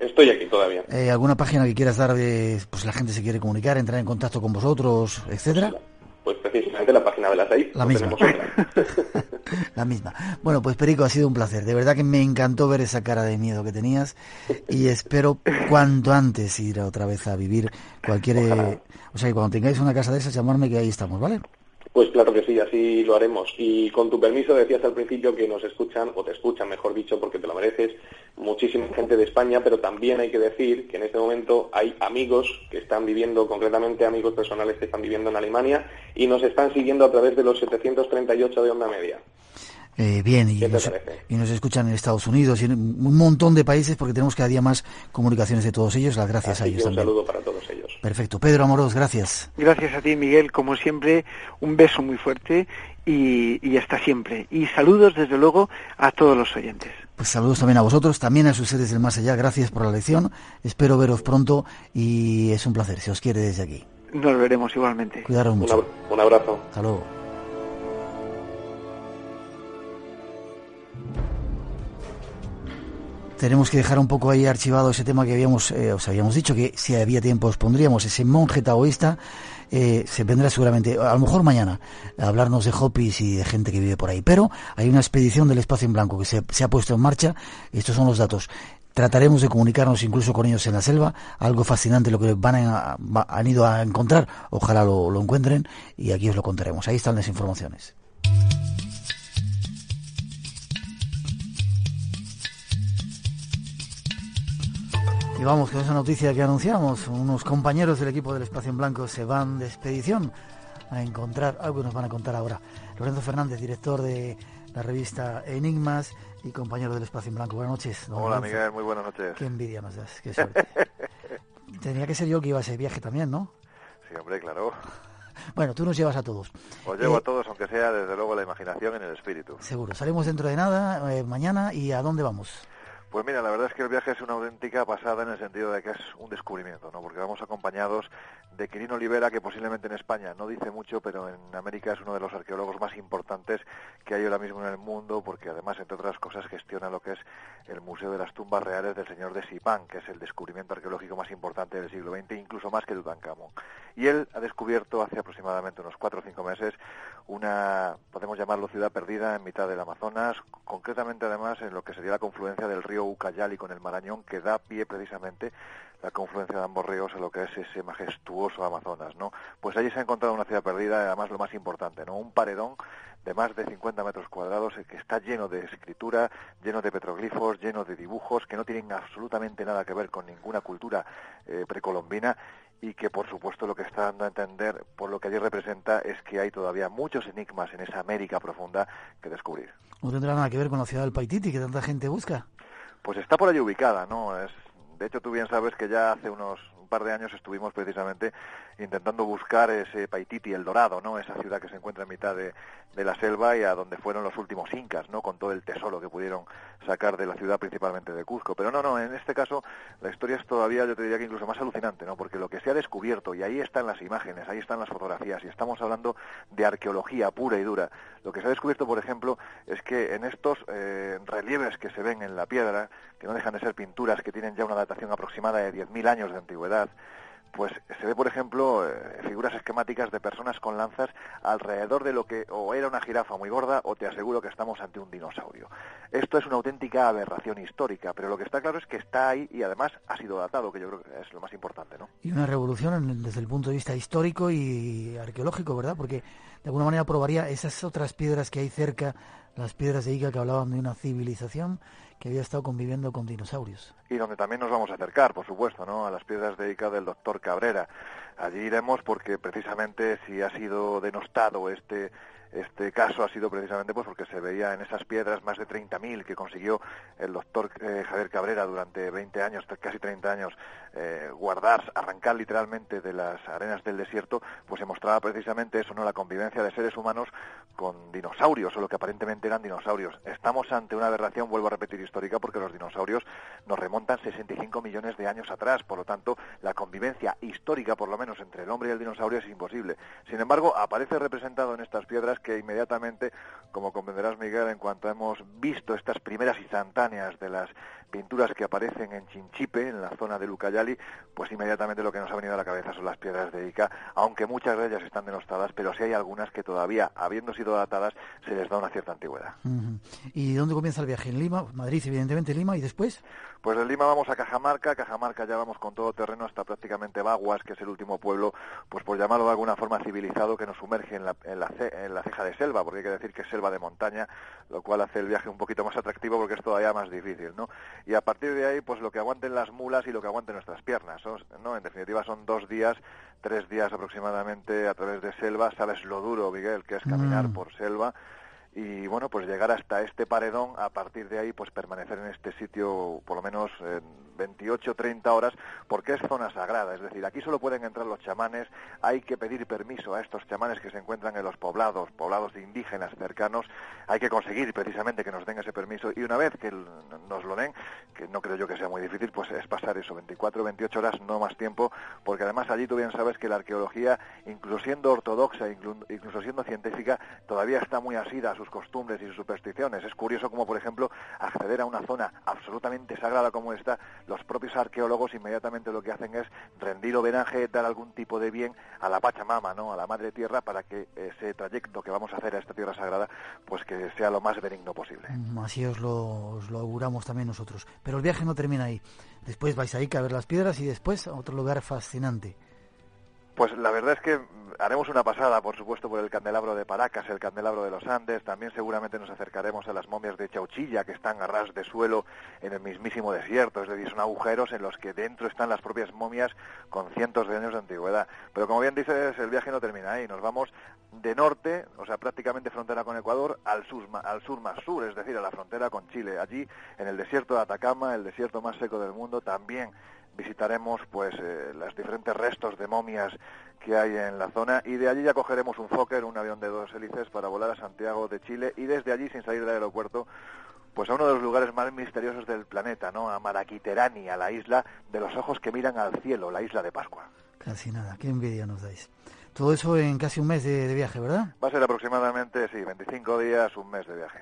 Estoy aquí todavía. Eh, ¿Alguna página que quieras dar de, pues la gente se quiere comunicar, entrar en contacto con vosotros, etcétera? Pues precisamente la página de la SAIP. La misma. la misma. Bueno, pues Perico, ha sido un placer. De verdad que me encantó ver esa cara de miedo que tenías y espero cuanto antes ir otra vez a vivir cualquier... O sea, que cuando tengáis una casa de esas, llamarme que ahí estamos, ¿vale? Pues claro que sí, así lo haremos. Y con tu permiso decías al principio que nos escuchan, o te escuchan, mejor dicho, porque te lo mereces, muchísima gente de España, pero también hay que decir que en este momento hay amigos que están viviendo, concretamente amigos personales que están viviendo en Alemania, y nos están siguiendo a través de los 738 de onda media. Eh, bien, y nos, y nos, escuchan en Estados Unidos y en un montón de países porque tenemos cada día más comunicaciones de todos ellos. Las gracias a ellos. Un saludo para todos ellos. Perfecto. Pedro Amoros, gracias. Gracias a ti, Miguel. Como siempre, un beso muy fuerte y, y hasta siempre. Y saludos, desde luego, a todos los oyentes. Pues saludos también a vosotros, también a sus seres del más allá. Gracias por la lección. Espero veros pronto y es un placer. Se os quiere desde aquí. Nos veremos igualmente. Cuidaros mucho. Un abrazo. Hasta luego. Tenemos que dejar un poco ahí archivado ese tema que habíamos, eh, os habíamos dicho que si había tiempo os pondríamos ese monje taoísta. Eh, se vendrá seguramente, a lo mejor mañana, a hablarnos de hopis y de gente que vive por ahí. Pero hay una expedición del espacio en blanco que se, ha puesto en marcha. Estos son los datos. Trataremos de comunicarnos incluso con ellos en la selva, algo fascinante lo que van a, han ido a encontrar, ojalá lo, lo encuentren y aquí os lo contaremos. Ahí están las informaciones. Y vamos con esa noticia que anunciamos. Unos compañeros del equipo del Espacio en Blanco se van de expedición a encontrar algo que nos van a contar ahora. Lorenzo Fernández, director de la revista Enigmas y compañero del Espacio en Blanco. Buenas noches. Hola Miguel, muy buenas noches. Qué envidia nos das, qué suerte. Tenía que ser yo que iba a ese viaje también, ¿no? Sí, hombre, claro. Bueno, tú nos llevas a todos. Os llevo a eh, todos, aunque sea desde luego la imaginación en el espíritu. Seguro. Salimos dentro de nada, eh, mañana, ¿y a dónde vamos? Pues mira, la verdad es que el viaje es una auténtica pasada en el sentido de que es un descubrimiento, ¿no? Porque vamos acompañados de Quirino Olivera, que posiblemente en España no dice mucho, pero en América es uno de los arqueólogos más importantes que hay ahora mismo en el mundo, porque además, entre otras cosas, gestiona lo que es el Museo de las Tumbas Reales del Señor de Sipán, que es el descubrimiento arqueológico más importante del siglo XX, incluso más que Tutankamón. Y él ha descubierto hace aproximadamente unos cuatro o cinco meses una, podemos llamarlo ciudad perdida en mitad del Amazonas, concretamente además en lo que sería la confluencia del río Ucayali con el Marañón, que da pie precisamente la confluencia de ambos ríos en lo que es ese majestuoso Amazonas, ¿no? Pues allí se ha encontrado una ciudad perdida, además lo más importante, ¿no? Un paredón de más de 50 metros cuadrados que está lleno de escritura, lleno de petroglifos, lleno de dibujos que no tienen absolutamente nada que ver con ninguna cultura eh, precolombina y que por supuesto lo que está dando a entender por lo que allí representa es que hay todavía muchos enigmas en esa América profunda que descubrir. No tendrá nada que ver con la ciudad del Paititi que tanta gente busca. Pues está por allí ubicada, ¿no? Es, de hecho, tú bien sabes que ya hace unos un par de años estuvimos precisamente intentando buscar ese Paititi, el Dorado, ¿no? Esa ciudad que se encuentra en mitad de, la selva y a donde fueron los últimos incas, ¿no? Con todo el tesoro que pudieron sacar de la ciudad, principalmente de Cuzco. Pero no, no, en este caso la historia es todavía, yo te diría que incluso más alucinante, ¿no? Porque lo que se ha descubierto, y ahí están las imágenes, ahí están las fotografías, y estamos hablando de arqueología pura y dura. Lo que se ha descubierto, por ejemplo, es que en estos eh, relieves que se ven en la piedra, que no dejan de ser pinturas que tienen ya una datación aproximada de 10.000 años de antigüedad, pues se ve, por ejemplo, eh, figuras esquemáticas de personas con lanzas alrededor de lo que o era una jirafa muy gorda o te aseguro que estamos ante un dinosaurio. Esto es una auténtica aberración histórica, pero lo que está claro es que está ahí y además ha sido datado, que yo creo que es lo más importante, ¿no? Y una revolución desde el punto de vista histórico y arqueológico, ¿verdad? Porque de alguna manera probaría esas otras piedras que hay cerca, las piedras de Ica que hablaban de una civilización que había estado conviviendo con dinosaurios. Y donde también nos vamos a acercar, por supuesto, ¿no? a las piedras de Ica del doctor Cabrera. Allí iremos porque precisamente si ha sido denostado este este caso ha sido precisamente pues porque se veía en esas piedras más de 30.000 que consiguió el doctor eh, Javier Cabrera durante 20 años, casi 30 años, eh, guardar, arrancar literalmente de las arenas del desierto, pues se mostraba precisamente eso, no la convivencia de seres humanos con dinosaurios, o lo que aparentemente eran dinosaurios. Estamos ante una aberración, vuelvo a repetir, histórica, porque los dinosaurios nos remontan 65 millones de años atrás, por lo tanto, la convivencia histórica, por lo menos entre el hombre y el dinosaurio, es imposible. Sin embargo, aparece representado en estas piedras que inmediatamente, como comprenderás Miguel, en cuanto hemos visto estas primeras instantáneas de las pinturas que aparecen en Chinchipe, en la zona de Lucayali, pues inmediatamente lo que nos ha venido a la cabeza son las piedras de Ica, aunque muchas de ellas están denostadas, pero sí hay algunas que todavía, habiendo sido datadas, se les da una cierta antigüedad. ¿Y dónde comienza el viaje? ¿En Lima? Madrid, evidentemente, Lima, ¿y después? Pues de Lima vamos a Cajamarca, Cajamarca ya vamos con todo terreno hasta prácticamente Baguas, que es el último pueblo, pues por llamarlo de alguna forma civilizado, que nos sumerge en la, en la, en la ceja de selva, porque hay que decir que es selva de montaña, lo cual hace el viaje un poquito más atractivo porque es todavía más difícil, ¿no? Y a partir de ahí, pues lo que aguanten las mulas y lo que aguanten nuestras piernas, ¿no? En definitiva son dos días, tres días aproximadamente a través de selva, sabes lo duro, Miguel, que es caminar mm. por selva, y bueno, pues llegar hasta este paredón, a partir de ahí pues permanecer en este sitio por lo menos eh, 28, 30 horas, porque es zona sagrada, es decir, aquí solo pueden entrar los chamanes, hay que pedir permiso a estos chamanes que se encuentran en los poblados, poblados de indígenas cercanos, hay que conseguir precisamente que nos den ese permiso. Y una vez que nos lo den, que no creo yo que sea muy difícil, pues es pasar eso, 24, 28 horas, no más tiempo, porque además allí tú bien sabes que la arqueología, incluso siendo ortodoxa, incluso siendo científica, todavía está muy asida a sus costumbres y sus supersticiones. Es curioso como, por ejemplo, acceder a una zona absolutamente sagrada como esta, los propios arqueólogos inmediatamente lo que hacen es rendir homenaje, dar algún tipo de bien a la Pachamama, ¿no? a la Madre Tierra, para que ese trayecto que vamos a hacer a esta tierra sagrada, pues que sea lo más benigno posible. Así os lo, os lo auguramos también nosotros. Pero el viaje no termina ahí. Después vais a Ica a ver las piedras y después a otro lugar fascinante. Pues la verdad es que haremos una pasada, por supuesto, por el candelabro de Paracas, el candelabro de los Andes. También seguramente nos acercaremos a las momias de Chauchilla, que están a ras de suelo en el mismísimo desierto. Es decir, son agujeros en los que dentro están las propias momias con cientos de años de antigüedad. Pero como bien dices, el viaje no termina ahí. Nos vamos de norte, o sea, prácticamente frontera con Ecuador, al sur, al sur más sur, es decir, a la frontera con Chile. Allí, en el desierto de Atacama, el desierto más seco del mundo, también visitaremos pues eh, los diferentes restos de momias que hay en la zona y de allí ya cogeremos un Fokker, un avión de dos hélices para volar a Santiago de Chile y desde allí sin salir del aeropuerto pues a uno de los lugares más misteriosos del planeta, ¿no? A Maraquiterani, a la isla de los ojos que miran al cielo, la isla de Pascua. Casi nada, qué envidia nos dais. Todo eso en casi un mes de, de viaje, ¿verdad? Va a ser aproximadamente, sí, 25 días, un mes de viaje.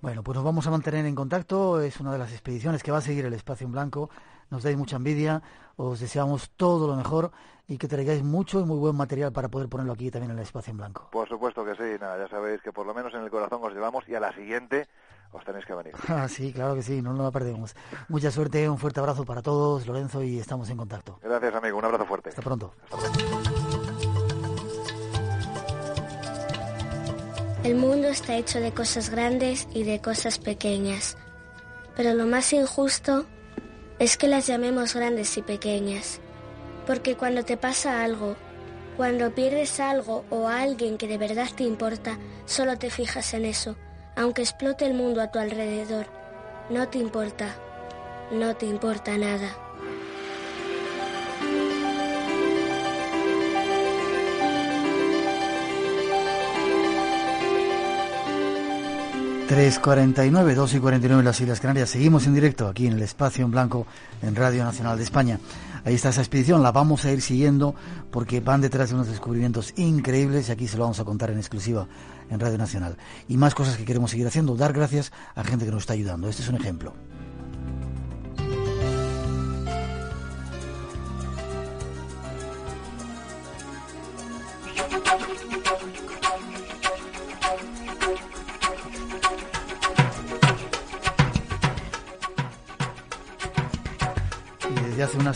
Bueno, pues nos vamos a mantener en contacto. Es una de las expediciones que va a seguir el Espacio en Blanco. Nos dais mucha envidia. Os deseamos todo lo mejor y que traigáis mucho y muy buen material para poder ponerlo aquí también en el Espacio en Blanco. Por supuesto que sí, nada, ya sabéis que por lo menos en el corazón os llevamos y a la siguiente os tenéis que venir. Ah, sí, claro que sí, no nos la perdemos. Mucha suerte, un fuerte abrazo para todos, Lorenzo, y estamos en contacto. Gracias, amigo, un abrazo fuerte. Hasta pronto. Hasta pronto. El mundo está hecho de cosas grandes y de cosas pequeñas, pero lo más injusto es que las llamemos grandes y pequeñas, porque cuando te pasa algo, cuando pierdes algo o a alguien que de verdad te importa, solo te fijas en eso, aunque explote el mundo a tu alrededor, no te importa, no te importa nada. 3.49, 2 y 49 en las Islas Canarias. Seguimos en directo aquí en el Espacio en Blanco en Radio Nacional de España. Ahí está esa expedición, la vamos a ir siguiendo porque van detrás de unos descubrimientos increíbles y aquí se lo vamos a contar en exclusiva en Radio Nacional. Y más cosas que queremos seguir haciendo, dar gracias a gente que nos está ayudando. Este es un ejemplo.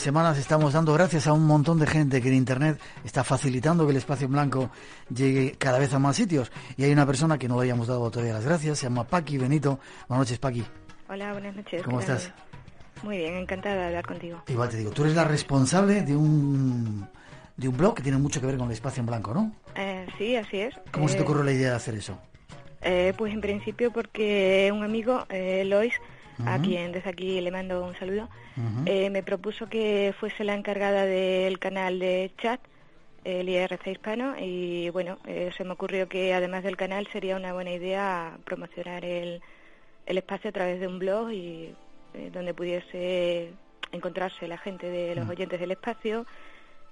Semanas estamos dando gracias a un montón de gente que en Internet está facilitando que el espacio en blanco llegue cada vez a más sitios. Y hay una persona que no le hayamos dado todavía las gracias, se llama Paqui Benito. Buenas noches, Paqui. Hola, buenas noches. ¿Cómo estás? Muy bien, encantada de hablar contigo. Igual te digo, tú eres la responsable de un, de un blog que tiene mucho que ver con el espacio en blanco, ¿no? Eh, sí, así es. ¿Cómo se te Eh, ocurrió la idea de hacer eso? eh, pues en principio porque un amigo, eh, Lois, a quien desde aquí le mando un saludo, eh, me propuso que fuese la encargada del canal de chat, el IRC hispano, y bueno, eh, se me ocurrió que además del canal sería una buena idea promocionar el, el espacio a través de un blog y eh, donde pudiese encontrarse la gente de los Mm. oyentes del espacio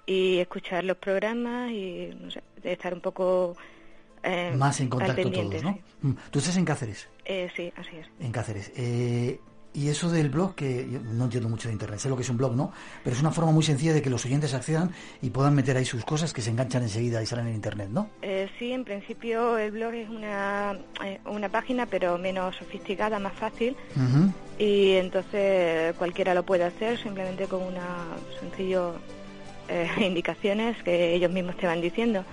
y escuchar los programas y no sé, estar un poco eh, Más en contacto todos, ¿no? sí. Mm. Tú estás en Cáceres. Eh, sí, así es. En Cáceres. Eh, y eso del blog, que yo no entiendo mucho de Internet, sé lo que es un blog, ¿no? Pero es una forma muy sencilla de que los oyentes accedan y puedan meter ahí sus cosas que se enganchan enseguida y salen en Internet, ¿no? Eh, sí, en principio el blog es una, eh, una página, pero menos sofisticada, más fácil, y entonces cualquiera lo puede hacer simplemente con una sencillo eh, indicaciones que ellos mismos te van diciendo.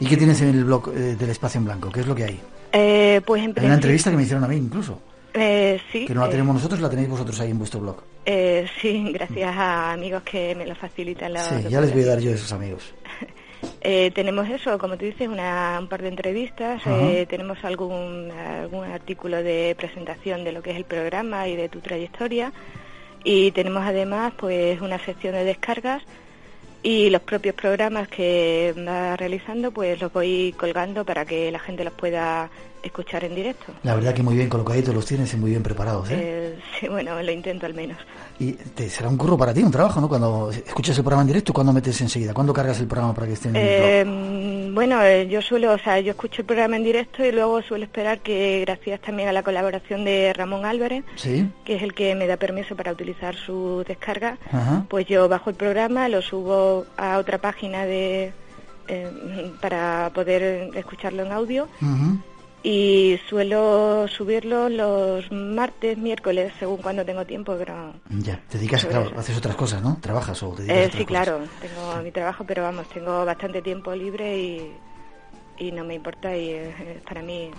¿Y qué tienes en el blog eh, del espacio en blanco? ¿Qué es lo que hay? Eh, pues en Hay una entrevista que me hicieron a mí incluso, eh, sí, que no la tenemos nosotros, la tenéis vosotros ahí en vuestro blog. eh, sí, gracias a amigos que me lo facilitan. la Sí, ya les voy a dar yo a esos amigos. Eh, tenemos eso, como tú dices, una, un par de entrevistas, eh, tenemos algún, algún artículo de presentación de lo que es el programa y de tu trayectoria y tenemos además pues una sección de descargas y los propios programas que va realizando pues los voy colgando para que la gente los pueda escuchar en directo. La verdad que muy bien colocaditos los tienes y muy bien preparados, ¿eh? Eh, sí, bueno, lo intento al menos. Y te será un curro para ti, un trabajo, ¿no? Cuando escuchas el programa en directo, ¿cuándo metes enseguida? ¿Cuándo cargas el programa para que esté en? Eh, bueno, eh, yo suelo, o sea, yo escucho el programa en directo y luego suelo esperar que, gracias también a la colaboración de Ramón Álvarez, Sí, que es el que me da permiso para utilizar su descarga, ajá. pues yo bajo el programa, lo subo a otra página de eh, para poder escucharlo en audio Ujú. Y suelo subirlo los martes, miércoles, según cuando tengo tiempo, pero Ya, te dedicas, claro, haces otras cosas, ¿no? ¿Trabajas o te dedicas a Eh, otras sí, cosas? claro, tengo mi trabajo, pero vamos, tengo bastante tiempo libre y, y no me importa y es, es para mí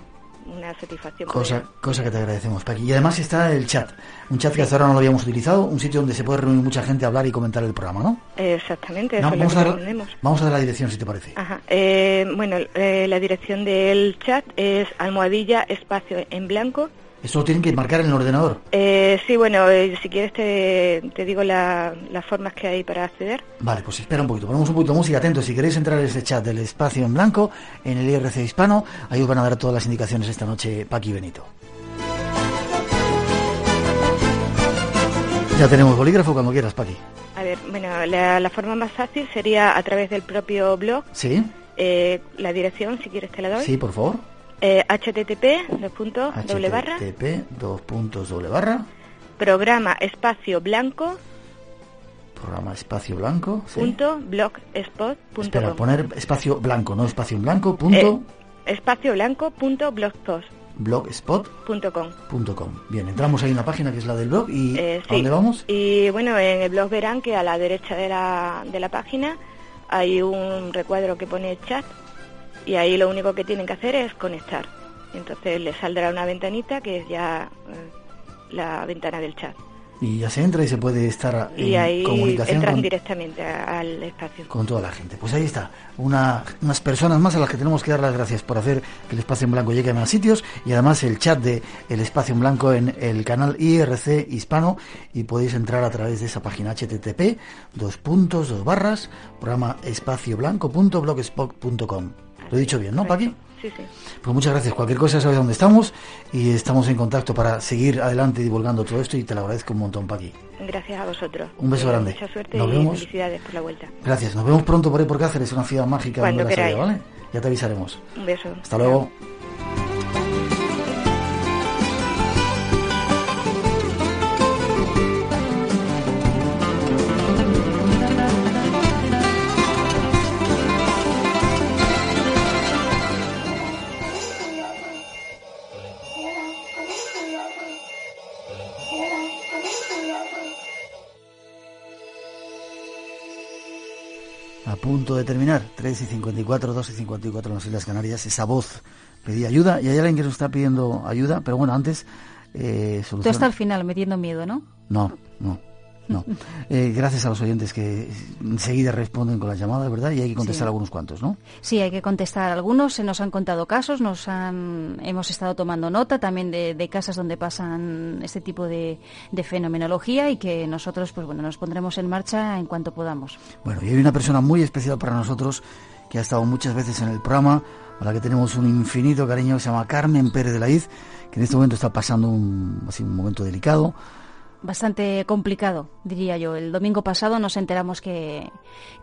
una satisfacción. Cosa, poder- cosa que te agradecemos, Paqui. Y además está el chat, un chat que hasta ahora no lo habíamos utilizado, un sitio donde se puede reunir mucha gente hablar y comentar el programa, ¿no? Exactamente, No, eso es lo vamos, que a dar, pretendemos. vamos a dar la dirección, si te parece. Ajá. Eh, bueno, eh, la dirección del chat es almohadilla espacio en blanco. ¿Eso lo tienen que marcar en el ordenador? Eh, sí, bueno, eh, si quieres te, te digo la, las formas que hay para acceder. Vale, pues espera un poquito, ponemos un poquito de música, atentos, si queréis entrar en ese chat del espacio en blanco, en el IRC hispano, ahí os van a dar todas las indicaciones esta noche Paqui Benito. Ya tenemos bolígrafo cuando quieras, Paqui. A ver, bueno, la, la forma más fácil sería a través del propio blog. Sí. Eh, la dirección, si quieres, te la doy. Sí, por favor. Eh, http, dos puntos, doble barra, http, dos puntos, doble barra, programa espacio blanco programa espacio blanco. sí. punto blogspot punto Espera, com. poner espacio blanco, no espacio blanco, punto Eh, espacio blanco punto blogspot blogspot.com. punto com. Bien, entramos ahí en la página que es la del blog y Eh, ¿a sí. dónde vamos? Y bueno, en el blog verán que a la derecha de la, de la página hay un recuadro que pone chat y ahí lo único que tienen que hacer es conectar. Entonces les saldrá una ventanita que es ya eh, la ventana del chat. Y ya se entra y se puede estar Y en ahí comunicación entran con, directamente al espacio. con toda la gente. Pues ahí está, una, unas personas más a las que tenemos que dar las gracias por hacer que el espacio en blanco llegue a más sitios y además el chat de el espacio en blanco en el canal IRC hispano y podéis entrar a través de esa página http dos puntos dos barras programa espacioblanco.blogspot.com. Lo he dicho bien, ¿no, Paqui? Sí, sí. Pues muchas gracias. Cualquier cosa sabes dónde estamos y estamos en contacto para seguir adelante divulgando todo esto y te lo agradezco un montón, Paqui. Gracias a vosotros. Un beso Eh, grande. Mucha suerte Nos y vemos. felicidades por la vuelta. Gracias. Nos vemos pronto por ahí por Cáceres, una ciudad mágica Cuando donde la queráis. ¿vale? Ya te avisaremos. Un beso. Hasta luego. Punto de terminar, 3 y 54, 2 y 54 en las Islas Canarias, esa voz pedía ayuda. Y hay alguien que nos está pidiendo ayuda, pero bueno, antes eh, Tú hasta el final metiendo miedo, ¿no? No, no, no. Eh, gracias a los oyentes que enseguida responden con las llamadas, ¿verdad? Y hay que contestar Sí. algunos cuantos, ¿no? Sí, hay que contestar algunos. Se nos han contado casos, nos han, hemos estado tomando nota también de, de casas donde pasan este tipo de, de fenomenología y que nosotros, pues bueno, nos pondremos en marcha en cuanto podamos. Bueno, y hay una persona muy especial para nosotros que ha estado muchas veces en el programa, a la que tenemos un infinito cariño, que se llama Carmen Pérez de la Iz, que en este momento está pasando un, así, un momento delicado. Bastante complicado, diría yo. El domingo pasado nos enteramos que,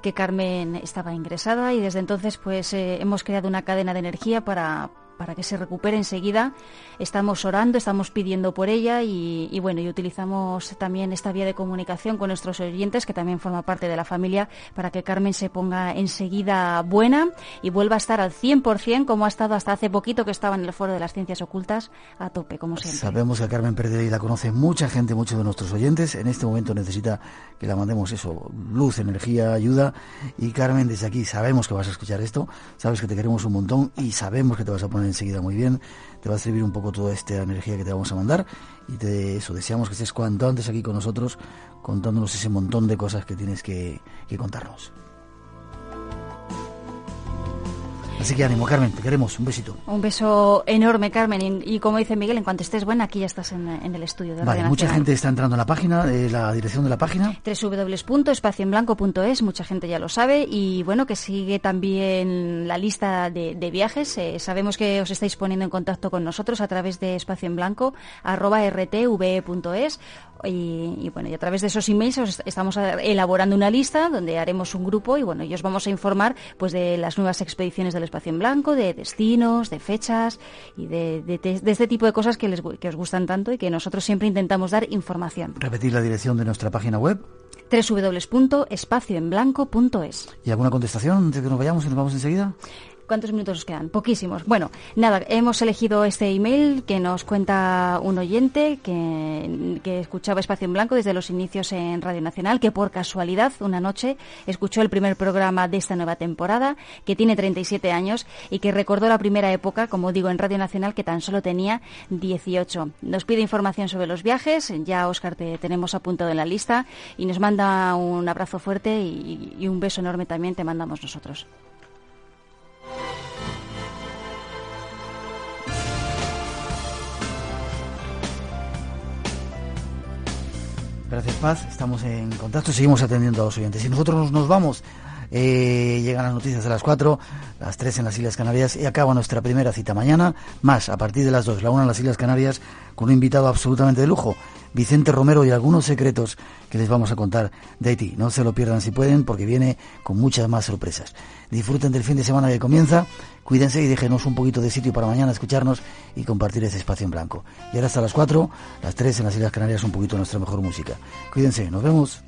que Carmen estaba ingresada y desde entonces pues eh, hemos creado una cadena de energía para, para que se recupere enseguida. Estamos orando, estamos pidiendo por ella y, y bueno, y utilizamos también esta vía de comunicación con nuestros oyentes, que también forma parte de la familia, para que Carmen se ponga enseguida buena y vuelva a estar al 100% como ha estado hasta hace poquito que estaba en el foro de las ciencias ocultas a tope, como siempre. Sabemos que a Carmen Pérez Iz la conoce mucha gente, muchos de nuestros oyentes. En este momento necesita que la mandemos eso, luz, energía, ayuda. Y Carmen, desde aquí sabemos que vas a escuchar esto, sabes que te queremos un montón y sabemos que te vas a poner enseguida muy bien. Te va a servir un poco toda esta energía que te vamos a mandar. Y te, eso, deseamos que estés cuanto antes aquí con nosotros, contándonos ese montón de cosas que tienes que, que contarnos. Así que ánimo, Carmen, te queremos. Un besito. Un beso enorme, Carmen. Y, y como dice Miguel, en cuanto estés buena, aquí ya estás en, en el estudio de Vale, mucha gente está entrando a la página, eh, la dirección de la página. www.espacioenblanco.es, mucha gente ya lo sabe y bueno, que sigue también la lista de, de viajes. Eh, sabemos que os estáis poniendo en contacto con nosotros a través de espacio y, y bueno, y a través de esos emails os est- estamos a- elaborando una lista donde haremos un grupo y bueno, y os vamos a informar pues de las nuevas expediciones del espacio en blanco, de destinos, de fechas y de, de- este tipo de cosas que, les, que os gustan tanto y que nosotros siempre intentamos dar información. Repetir la dirección de nuestra página web. www.espacioenblanco.es. ¿Y alguna contestación antes de que nos vayamos y nos vamos enseguida? ¿Cuántos minutos os quedan? Poquísimos. Bueno, nada, hemos elegido este email que nos cuenta un oyente que, escuchaba Espacio en Blanco desde los inicios en Radio Nacional, que por casualidad una noche escuchó el primer programa de esta nueva temporada, que tiene 37 años y que recordó la primera época, como digo, en Radio Nacional, que tan solo tenía 18. Nos pide información sobre los viajes, ya Óscar te tenemos apuntado en la lista y nos manda un abrazo fuerte y, y un beso enorme también te mandamos nosotros. Gracias, Paz. Estamos en contacto, seguimos atendiendo a los oyentes. Y nosotros nos, nos vamos. eh, llegan las noticias a las 4, las 3 en las Islas Canarias y acaba nuestra primera cita mañana, más a partir de las 2, la 1 en las Islas Canarias, con un invitado absolutamente de lujo, Vicente Romero y algunos secretos que les vamos a contar de Haití. No se lo pierdan si pueden porque viene con muchas más sorpresas. Disfruten del fin de semana que comienza, cuídense y déjenos un poquito de sitio para mañana escucharnos y compartir ese espacio en blanco. Y ahora hasta las 4, las 3 en las Islas Canarias un poquito nuestra mejor música. Cuídense, nos vemos.